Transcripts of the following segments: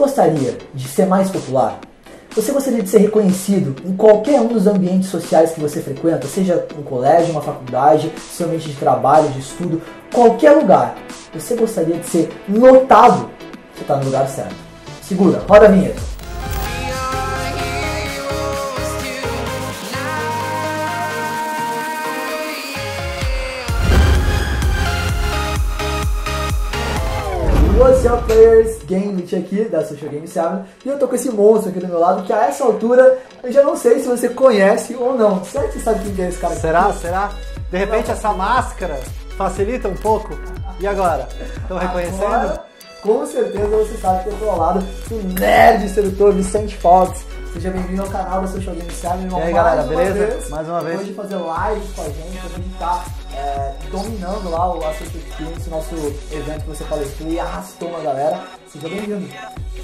gostaria de ser mais popular? Você gostaria de ser reconhecido em qualquer um dos ambientes sociais que você frequenta, seja um colégio, uma faculdade, seu ambiente de trabalho, de estudo, qualquer lugar? Você gostaria de ser notado? Você está no lugar certo. Segura, roda a vinheta. What's up, players? Game aqui da Social Game 7 e eu tô com esse monstro aqui do meu lado que a essa altura eu já não sei se você conhece ou não. Será que você sabe quem é esse cara? Será? Aqui? Será? De repente essa máscara facilita um pouco? E agora? Estão reconhecendo? Agora, com certeza você sabe que eu tô ao lado do nerd sedutor Vicente Fox. Seja bem-vindo ao canal da Social Game 7, meu irmão. E aí, galera, beleza? Vez, Mais uma vez. Hoje fazer live com a gente, a gente tá é, dominando lá o Associate Experience, nosso evento que você palestrou e arrastou uma galera. Seja bem-vindo.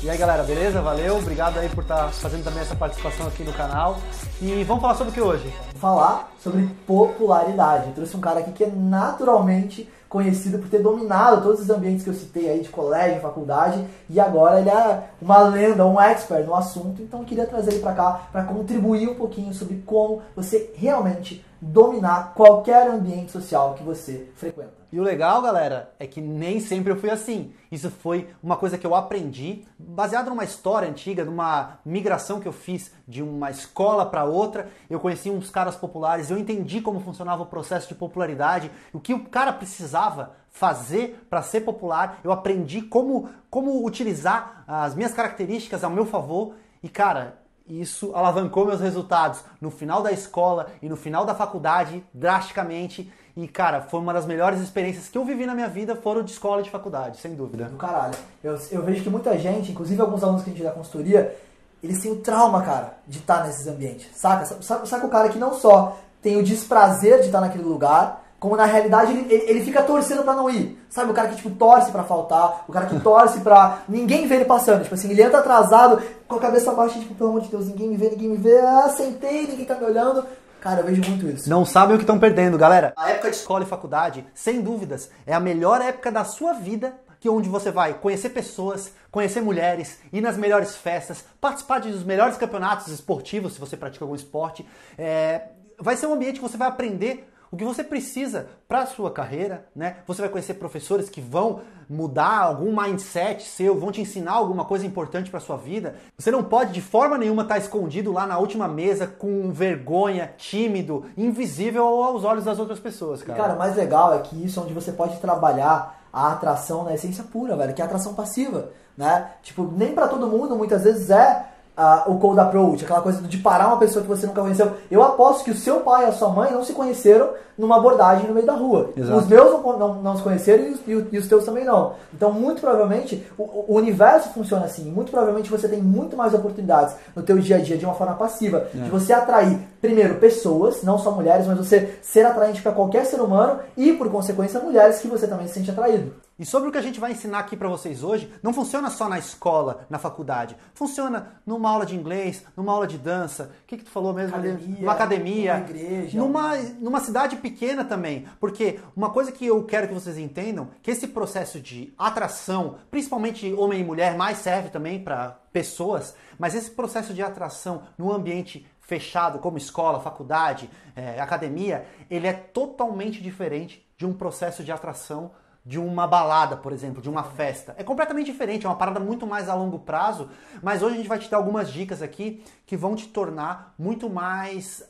E aí galera, beleza? Valeu, obrigado aí por estar fazendo também essa participação aqui no canal. E vamos falar sobre o que hoje? Falar sobre popularidade. Eu trouxe um cara aqui que é naturalmente conhecido por ter dominado todos os ambientes que eu citei aí de colégio, faculdade, e agora ele é uma lenda, um expert no assunto, então eu queria trazer ele para cá para contribuir um pouquinho sobre como você realmente dominar qualquer ambiente social que você frequenta. E o legal, galera, é que nem sempre eu fui assim. Isso foi uma coisa que eu aprendi, baseado numa história antiga, numa migração que eu fiz de uma escola para outra. Eu conheci uns caras populares, eu entendi como funcionava o processo de popularidade, o que o cara precisava fazer para ser popular. Eu aprendi como, como utilizar as minhas características ao meu favor. E, cara, isso alavancou meus resultados no final da escola e no final da faculdade drasticamente. E, cara, foi uma das melhores experiências que eu vivi na minha vida, foram de escola e de faculdade, sem dúvida. Caralho. Eu, eu vejo que muita gente, inclusive alguns alunos que a gente dá consultoria, eles têm o trauma, cara, de estar nesses ambientes. Saca? Sabe, sabe o cara que não só tem o desprazer de estar naquele lugar, como na realidade ele, ele, ele fica torcendo pra não ir. Sabe, o cara que tipo torce pra faltar, o cara que torce pra ninguém ver ele passando. Tipo assim, ele entra atrasado, com a cabeça baixa, tipo, pelo amor de Deus, ninguém me vê, ninguém me vê, ah, sentei, ninguém tá me olhando. Cara, eu vejo muito isso. Não sabem o que estão perdendo, galera. A época de escola e faculdade, sem dúvidas, é a melhor época da sua vida, que é onde você vai conhecer pessoas, conhecer mulheres, ir nas melhores festas, participar dos melhores campeonatos esportivos, se você pratica algum esporte. É... Vai ser um ambiente que você vai aprender o que você precisa para a sua carreira, né? Você vai conhecer professores que vão mudar algum mindset seu, vão te ensinar alguma coisa importante para sua vida. Você não pode de forma nenhuma estar tá escondido lá na última mesa com vergonha, tímido, invisível aos olhos das outras pessoas, cara. E, cara, o mais legal é que isso é onde você pode trabalhar a atração na essência pura, velho, que é a atração passiva, né? Tipo, nem para todo mundo muitas vezes é Uh, o cold approach, aquela coisa de parar uma pessoa que você nunca conheceu. Eu aposto que o seu pai e a sua mãe não se conheceram numa abordagem no meio da rua. Exato. Os meus não, não, não se conheceram e os, e os, teus também não. Então, muito provavelmente, o, o, universo funciona assim. Muito provavelmente você tem muito mais oportunidades no teu dia a dia de uma forma passiva. É. De você atrair, primeiro, pessoas, não só mulheres, mas você ser atraente para qualquer ser humano e, por consequência, mulheres que você também se sente atraído. E sobre o que a gente vai ensinar aqui para vocês hoje, não funciona só na escola, na faculdade. Funciona numa aula de inglês, numa aula de dança. O que, que tu falou mesmo academia? Numa academia. Numa igreja. Numa, numa cidade pequena também. Porque uma coisa que eu quero que vocês entendam, que esse processo de atração, principalmente homem e mulher, mais serve também para pessoas, mas esse processo de atração no ambiente fechado, como escola, faculdade, é, academia, ele é totalmente diferente de um processo de atração de uma balada, por exemplo, de uma festa. É completamente diferente, é uma parada muito mais a longo prazo, mas hoje a gente vai te dar algumas dicas aqui que vão te tornar muito mais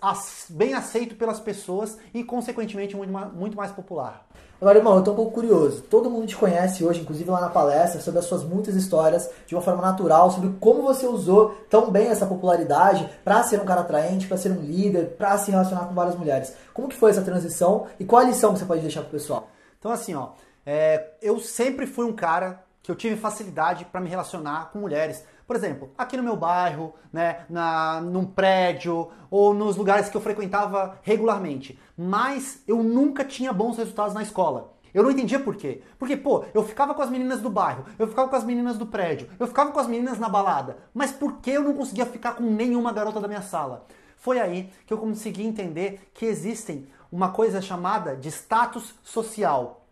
bem aceito pelas pessoas e, consequentemente, muito mais, muito mais popular. Agora, irmão, eu tô um pouco curioso. Todo mundo te conhece hoje, inclusive lá na palestra, sobre as suas muitas histórias, de uma forma natural, sobre como você usou tão bem essa popularidade para ser um cara atraente, para ser um líder, para se relacionar com várias mulheres. Como que foi essa transição e qual a lição que você pode deixar pro pessoal? Então, assim, ó, é, eu sempre fui um cara que eu tive facilidade para me relacionar com mulheres. Por exemplo, aqui no meu bairro, né, na, num prédio ou nos lugares que eu frequentava regularmente. Mas eu nunca tinha bons resultados na escola. Eu não entendia por quê. Porque, pô, eu ficava com as meninas do bairro, eu ficava com as meninas do prédio, eu ficava com as meninas na balada. Mas por que eu não conseguia ficar com nenhuma garota da minha sala? Foi aí que eu consegui entender que existem uma coisa chamada de status social.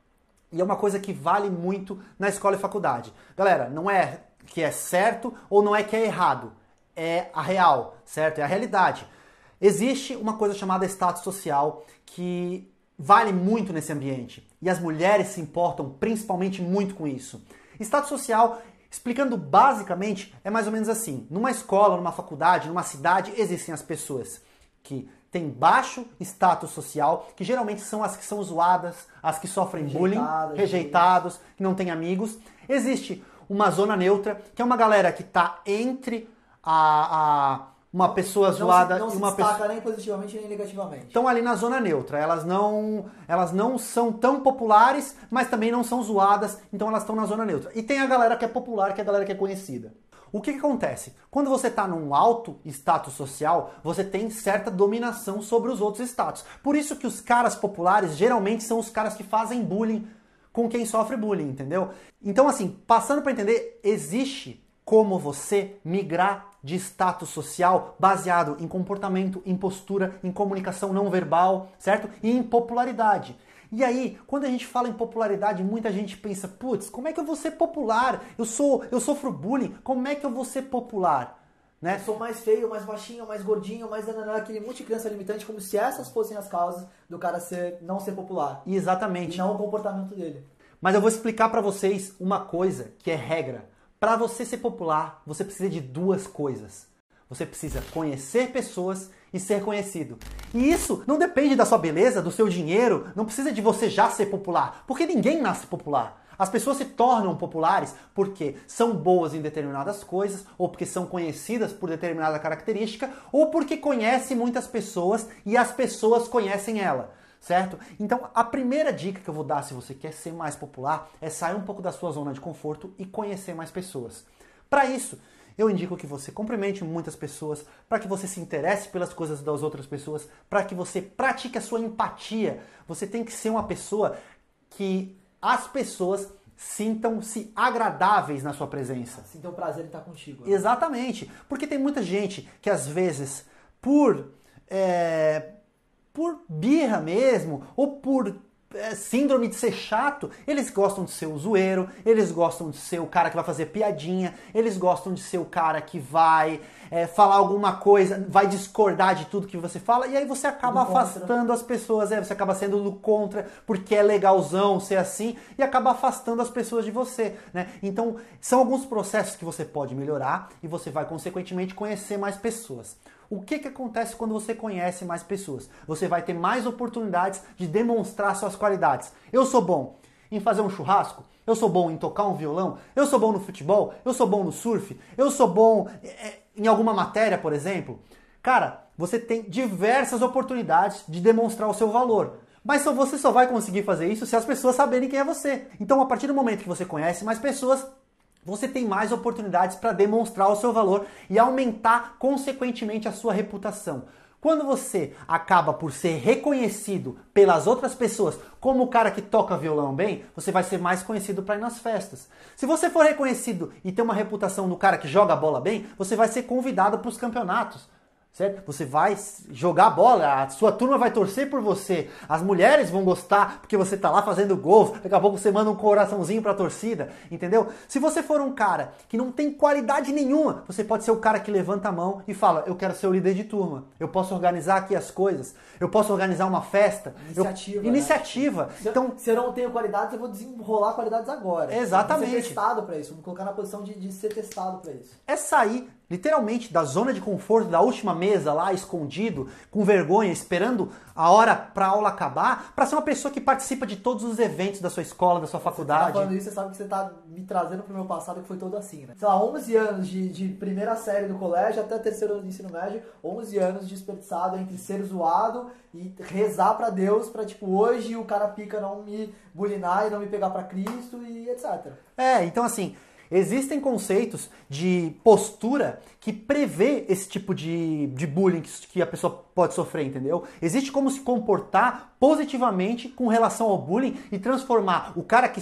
E é uma coisa que vale muito na escola e faculdade. Galera, não é que é certo ou não é que é errado. É a real, certo? É a realidade. Existe uma coisa chamada status social que vale muito nesse ambiente. E as mulheres se importam principalmente muito com isso. Status social, explicando basicamente, é mais ou menos assim: numa escola, numa faculdade, numa cidade, existem as pessoas que têm baixo status social, que geralmente são as que são zoadas, as que sofrem bullying, rejeitados, que não têm amigos. Existe uma zona neutra, que é uma galera que está entre a, a uma pessoa não zoada se, não e se uma destaca pessoa nem positivamente nem negativamente. estão ali na zona neutra. Elas não, elas não são tão populares, mas também não são zoadas, então elas estão na zona neutra. E tem a galera que é popular, que é a galera que é conhecida. O que, que acontece? Quando você está num alto status social, você tem certa dominação sobre os outros status. Por isso que os caras populares geralmente são os caras que fazem bullying com quem sofre bullying, entendeu? Então, assim, passando para entender, existe como você migrar de status social baseado em comportamento, em postura, em comunicação não verbal, certo? E em popularidade. E aí, quando a gente fala em popularidade, muita gente pensa, putz, como é que eu vou ser popular? Eu sou, eu sofro bullying, como é que eu vou ser popular? Né? Eu sou mais feio, mais baixinho, mais gordinho, mais nananã, aquele monte de criança limitante, como se essas fossem as causas do cara ser, não ser popular. E Exatamente. não o comportamento dele. Mas eu vou explicar pra vocês uma coisa que é regra. Para você ser popular, você precisa de duas coisas. Você precisa conhecer pessoas e ser conhecido. E isso não depende da sua beleza, do seu dinheiro, não precisa de você já ser popular, porque ninguém nasce popular. As pessoas se tornam populares porque são boas em determinadas coisas, ou porque são conhecidas por determinada característica, ou porque conhecem muitas pessoas e as pessoas conhecem ela certo? Então, a primeira dica que eu vou dar se você quer ser mais popular é sair um pouco da sua zona de conforto e conhecer mais pessoas. Para isso, eu indico que você cumprimente muitas pessoas, para que você se interesse pelas coisas das outras pessoas, para que você pratique a sua empatia. Você tem que ser uma pessoa que as pessoas sintam-se agradáveis na sua presença. Sintam prazer em estar contigo. Exatamente. Porque tem muita gente que às vezes, por é, por birra mesmo, ou por síndrome de ser chato, eles gostam de ser o zoeiro, eles gostam de ser o cara que vai fazer piadinha, eles gostam de ser o cara que vai é, falar alguma coisa, vai discordar de tudo que você fala, e aí você acaba Do afastando contra. as pessoas, é, você acaba sendo do contra, porque é legalzão ser assim, e acaba afastando as pessoas de você, né? Então, são alguns processos que você pode melhorar, e você vai, consequentemente, conhecer mais pessoas. O que, que acontece quando você conhece mais pessoas? Você vai ter mais oportunidades de demonstrar suas qualidades. Eu sou bom em fazer um churrasco, eu sou bom em tocar um violão, eu sou bom no futebol, eu sou bom no surf, eu sou bom é, em alguma matéria, por exemplo. Cara, você tem diversas oportunidades de demonstrar o seu valor. Mas só você só vai conseguir fazer isso se as pessoas saberem quem é você. Então, a partir do momento que você conhece mais pessoas, você tem mais oportunidades para demonstrar o seu valor e aumentar consequentemente a sua reputação. Quando você acaba por ser reconhecido pelas outras pessoas como o cara que toca violão bem, você vai ser mais conhecido para ir nas festas. Se você for reconhecido e ter uma reputação do cara que joga bola bem, você vai ser convidado para os campeonatos certo? Você vai jogar bola, a sua turma vai torcer por você, as mulheres vão gostar porque você tá lá fazendo gol, daqui a pouco você manda um coraçãozinho pra torcida, entendeu? Se você for um cara que não tem qualidade nenhuma, você pode ser o cara que levanta a mão e fala, eu quero ser o líder de turma, eu posso organizar aqui as coisas, eu posso organizar uma festa. Iniciativa, Eu... né? Iniciativa. Se, Então, se eu não tenho qualidades, eu vou desenrolar qualidades agora. Exatamente. Eu vou ser testado pra isso, vou me colocar na posição de, de ser testado pra isso. é sair literalmente da zona de conforto da última mesa lá escondido, com vergonha, esperando a hora pra aula acabar, pra ser uma pessoa que participa de todos os eventos da sua escola, da sua Você tá faculdade. falando isso, você sabe que você tá me trazendo pro meu passado que foi todo assim, né? Sei lá, 11 anos de, de primeira série do colégio até terceiro ano de ensino médio, 11 anos desperdiçado entre ser zoado e rezar pra Deus pra, tipo, hoje o cara pica não me bulinar e não me pegar pra Cristo e etc. É, então assim, existem conceitos de postura que prevê esse tipo de, de bullying que, que a pessoa pode sofrer, entendeu? Existe como se comportar positivamente com relação ao bullying e transformar o cara que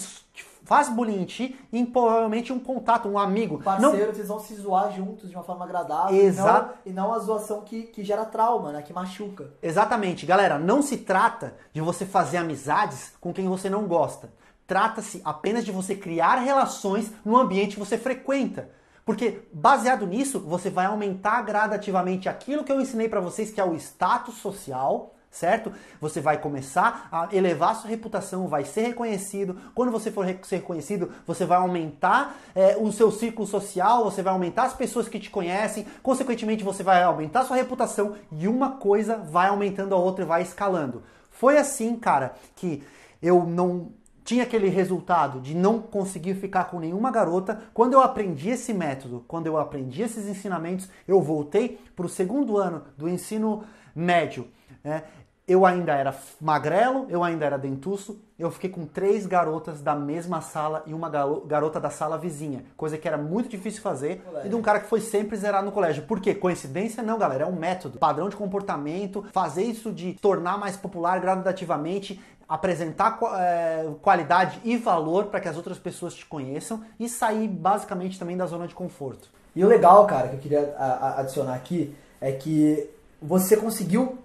faz bullying em ti em provavelmente um contato, um amigo. Não, Parceiro, vocês vão se zoar juntos de uma forma agradável Exato. e, não, e não a zoação que, que gera trauma, né? Que machuca. Exatamente, galera, não se trata de você fazer amizades com quem você não gosta. Trata-se apenas de você criar relações no ambiente que você frequenta. Porque baseado nisso, você vai aumentar gradativamente aquilo que eu ensinei para vocês, que é o status social, certo? Você vai começar a elevar sua reputação, vai ser reconhecido. Quando você for ser reconhecido, você vai aumentar é, o seu círculo social, você vai aumentar as pessoas que te conhecem, consequentemente, você vai aumentar sua reputação e uma coisa vai aumentando a outra e vai escalando. Foi assim, cara, que eu não tinha aquele resultado de não conseguir ficar com nenhuma garota. Quando eu aprendi esse método, quando eu aprendi esses ensinamentos, eu voltei para o segundo ano do ensino médio. Né? Eu ainda era magrelo, eu ainda era dentuço, eu fiquei com três garotas da mesma sala e uma garota da sala vizinha, coisa que era muito difícil fazer e de um cara que foi sempre zerado no colégio. Por quê? Coincidência? Não, galera, é um método, padrão de comportamento, fazer isso de tornar mais popular gradativamente, apresentar é, qualidade e valor para que as outras pessoas te conheçam e sair basicamente também da zona de conforto. E o legal, cara, que eu queria adicionar aqui é que você conseguiu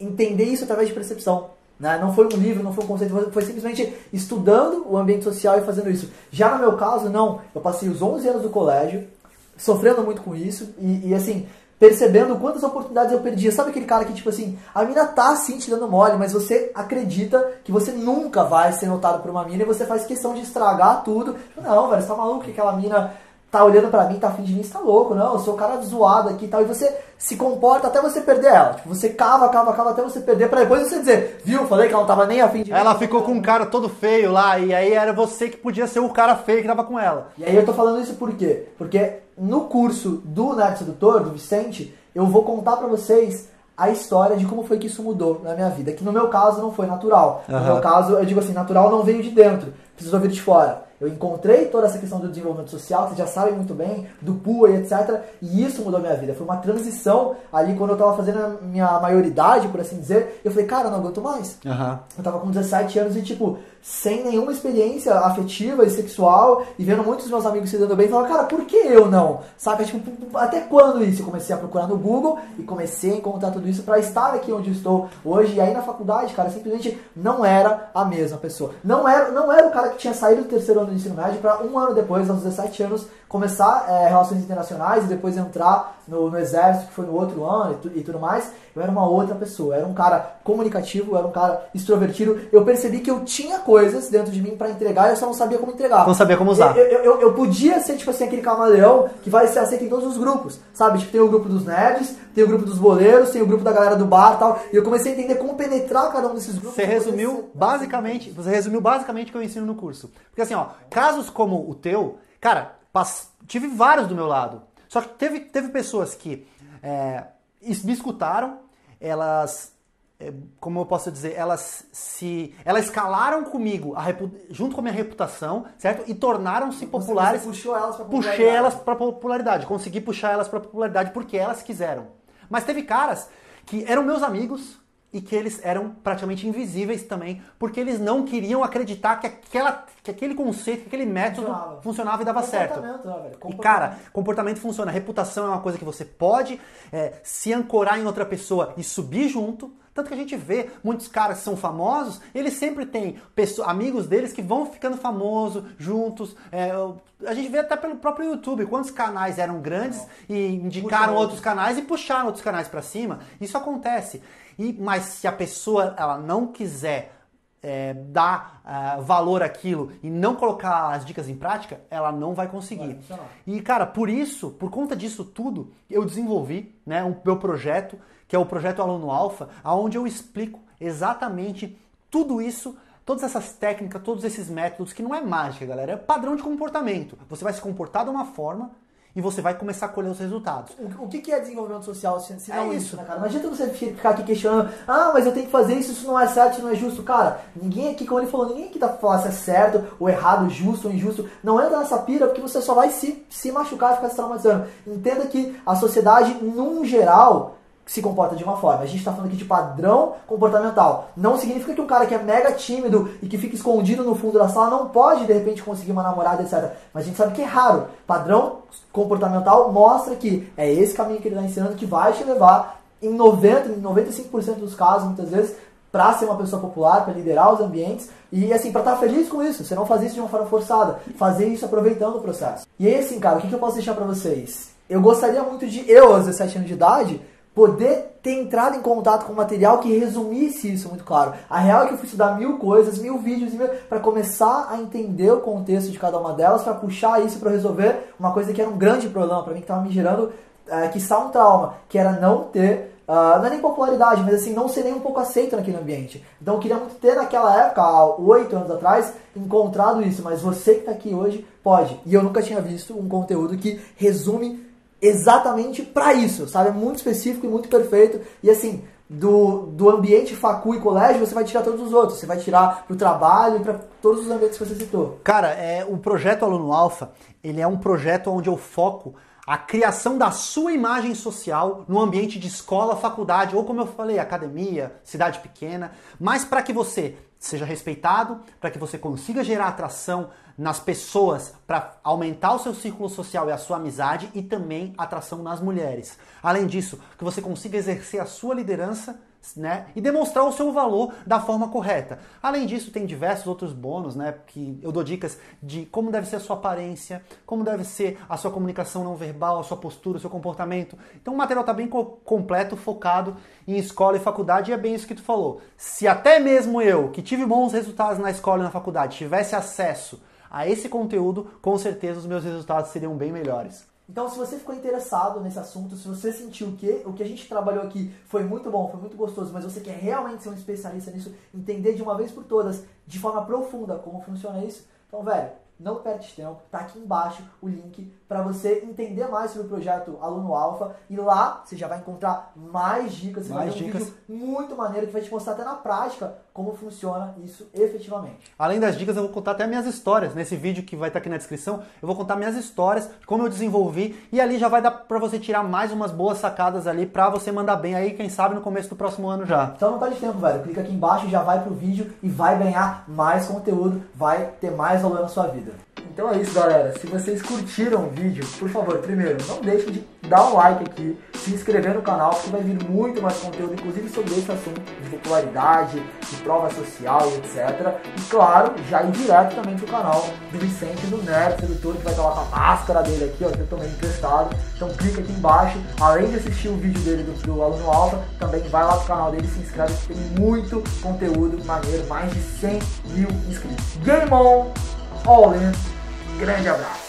entender isso através de percepção. Né? Não foi um livro, não foi um conceito, foi simplesmente estudando o ambiente social e fazendo isso. Já no meu caso, não. Eu passei os 11 anos do colégio, sofrendo muito com isso, e, e assim, percebendo quantas oportunidades eu perdia. Sabe aquele cara que, tipo assim, a mina tá assim te dando mole, mas você acredita que você nunca vai ser notado por uma mina e você faz questão de estragar tudo. Não, velho, você tá maluco que aquela mina tá olhando para mim, tá afim de mim, você tá louco, não, eu sou o cara zoado aqui e tal, e você se comporta até você perder ela. Tipo, você cava, cava, cava até você perder, para depois você dizer, viu, falei que ela não tava nem afim de mim. Ela ficou com um cara todo feio lá, e aí era você que podia ser o cara feio que tava com ela. E aí eu tô falando isso por quê? Porque no curso do Nerd Sedutor, do Vicente, eu vou contar para vocês a história de como foi que isso mudou na minha vida. Que no meu caso não foi natural. No meu caso, eu digo assim, natural não veio de dentro, precisou vir de fora. Eu encontrei toda essa questão do desenvolvimento social, vocês já sabem muito bem, do PUA e etc. E isso mudou minha vida. Foi uma transição ali quando eu tava fazendo a minha maioridade, por assim dizer. Eu falei, cara, não aguento mais. Uhum. Eu tava com 17 anos e, tipo, sem nenhuma experiência afetiva e sexual e vendo muitos meus amigos se dando bem, falava, cara, por que eu não? Sabe? Tipo, até quando isso? Eu comecei a procurar no Google e comecei a encontrar tudo isso para estar aqui onde estou hoje. E aí na faculdade, cara, simplesmente não era a mesma pessoa. Não era, não era o cara que tinha saído do terceiro ano do ensino médio para um ano depois, aos 17 anos, começar é, relações internacionais e depois entrar no, no, exército, que foi no outro ano e, tu, e, tudo mais, eu era uma outra pessoa. Eu era um cara comunicativo, eu era um cara extrovertido. Eu percebi que eu tinha coisas dentro de mim para entregar e eu só não sabia como entregar. Não sabia como usar. Eu, eu, eu, eu, podia ser, tipo assim, aquele camaleão que vai ser aceito em todos os grupos, sabe? Tipo, tem o grupo dos nerds, tem o grupo dos boleiros, tem o grupo da galera do bar e tal. E eu comecei a entender como penetrar cada um desses grupos. Você resumiu basicamente, você resumiu basicamente o que eu ensino no curso. Porque assim, ó, casos como o teu, cara, tive vários do meu lado. Só que teve, teve pessoas que é, me escutaram, elas, é, como eu posso dizer, elas se, elas escalaram comigo, junto com a minha reputação, certo? E tornaram-se populares. Você puxou elas para Puxei elas para popularidade, consegui puxar elas para popularidade porque elas quiseram. Mas teve caras que eram meus amigos, e que eles eram praticamente invisíveis também, porque eles não queriam acreditar que, aquela, que aquele conceito, que aquele método funcionava, funcionava e dava certo. Né, e cara, comportamento funciona. Reputação é uma coisa que você pode é, se ancorar em outra pessoa e subir junto. Tanto que a gente vê muitos caras que são famosos, eles sempre têm pessoas, amigos deles que vão ficando famosos juntos. É, a gente vê até pelo próprio YouTube quantos canais eram grandes e indicaram outros canais e puxaram outros canais para cima. Isso acontece. E, mas se a pessoa ela não quiser é, dar uh, valor àquilo e não colocar as dicas em prática, ela não vai conseguir. Vai e, cara, por isso, por conta disso tudo, eu desenvolvi né, um meu projeto, que é o projeto Aluno Alfa, onde eu explico exatamente tudo isso todas essas técnicas, todos esses métodos, que não é mágica, galera, é padrão de comportamento. Você vai se comportar de uma forma e você vai começar a colher os resultados. O, o que, que é desenvolvimento social se, se não é isso, né, cara? Não adianta você ficar aqui questionando, ah, mas eu tenho que fazer isso, isso não é certo, isso não é justo. Cara, ninguém aqui, como ele falou, ninguém aqui tá falando se é certo, ou errado, justo ou injusto. Não entra nessa pira porque você só vai se, se machucar e ficar se traumatizando. Entenda que a sociedade, num geral, se comporta de uma forma. A gente está falando aqui de padrão comportamental. Não significa que um cara que é mega tímido e que fica escondido no fundo da sala não pode, de repente, conseguir uma namorada, etc. Mas a gente sabe que é raro. Padrão comportamental mostra que é esse caminho que ele está ensinando que vai te levar, em 90, em 95% dos casos, muitas vezes, para ser uma pessoa popular, para liderar os ambientes e assim, para estar tá feliz com isso. Você não fazer isso de uma forma forçada, fazer isso aproveitando o processo. E aí, assim, cara, o que, que eu posso deixar para vocês? Eu gostaria muito de, eu, aos 17 anos de idade, poder ter entrado em contato com material que resumisse isso muito claro. A real é que eu fui estudar mil coisas, mil vídeos, para começar a entender o contexto de cada uma delas, para puxar isso para resolver uma coisa que era um grande problema para mim, que estava me gerando, é, que está um trauma, que era não ter Uh, não é nem popularidade, mas assim, não ser nem um pouco aceito naquele ambiente. Então eu queria muito ter naquela época, oito anos atrás, encontrado isso, mas você que está aqui hoje pode. E eu nunca tinha visto um conteúdo que resume exatamente para isso, sabe? É muito específico e muito perfeito. E assim, do, do ambiente facu e colégio, você vai tirar todos os outros. Você vai tirar para o trabalho e para todos os ambientes que você citou. Cara, é, o projeto Aluno Alfa, ele é um projeto onde eu foco a criação da sua imagem social no ambiente de escola, faculdade ou como eu falei, academia, cidade pequena, mas para que você seja respeitado, para que você consiga gerar atração nas pessoas, para aumentar o seu círculo social e a sua amizade e também atração nas mulheres. Além disso, que você consiga exercer a sua liderança né? E demonstrar o seu valor da forma correta. Além disso, tem diversos outros bônus, né? Que eu dou dicas de como deve ser a sua aparência, como deve ser a sua comunicação não verbal, a sua postura, o seu comportamento. Então o material está bem co completo, focado em escola e faculdade, e é bem isso que tu falou. Se até mesmo eu, que tive bons resultados na escola e na faculdade, tivesse acesso a esse conteúdo, com certeza os meus resultados seriam bem melhores. Então, se você ficou interessado nesse assunto, se você sentiu que o que a gente trabalhou aqui foi muito bom, foi muito gostoso, mas você quer realmente ser um especialista nisso, entender de uma vez por todas, de forma profunda, como funciona isso, então, velho, não perde tempo, tá aqui embaixo o link para você entender mais sobre o projeto Aluno Alfa e lá você já vai encontrar mais dicas, mais vai um dicas. vídeo muito maneiro que vai te mostrar até na prática como funciona isso efetivamente. Além das dicas, eu vou contar até minhas histórias. Nesse vídeo que vai estar aqui na descrição, eu vou contar minhas histórias, como eu desenvolvi e ali já vai dar para você tirar mais umas boas sacadas ali para você mandar bem aí, quem sabe no começo do próximo ano já. Então não perde tempo, velho. Clica aqui embaixo, já vai pro vídeo e vai ganhar mais conteúdo, vai ter mais valor na sua vida. Então é isso, galera. Se vocês curtiram o vídeo, por favor, primeiro, não deixe de dar um like aqui, se inscrever no canal, porque vai vir muito mais conteúdo, inclusive sobre esse assunto de popularidade, de prova social e etc. E claro, já ir direto também pro canal do Vicente, do Nerd Sedutor, que vai estar lá com a máscara dele aqui, ó, que eu tomei emprestado. Então clica aqui embaixo, além de assistir o vídeo dele do, do Aluno Alfa, também vai lá pro canal dele, se inscreve, que tem muito conteúdo maneiro, mais de 100 mil inscritos. Game on! All in! Grande abraço!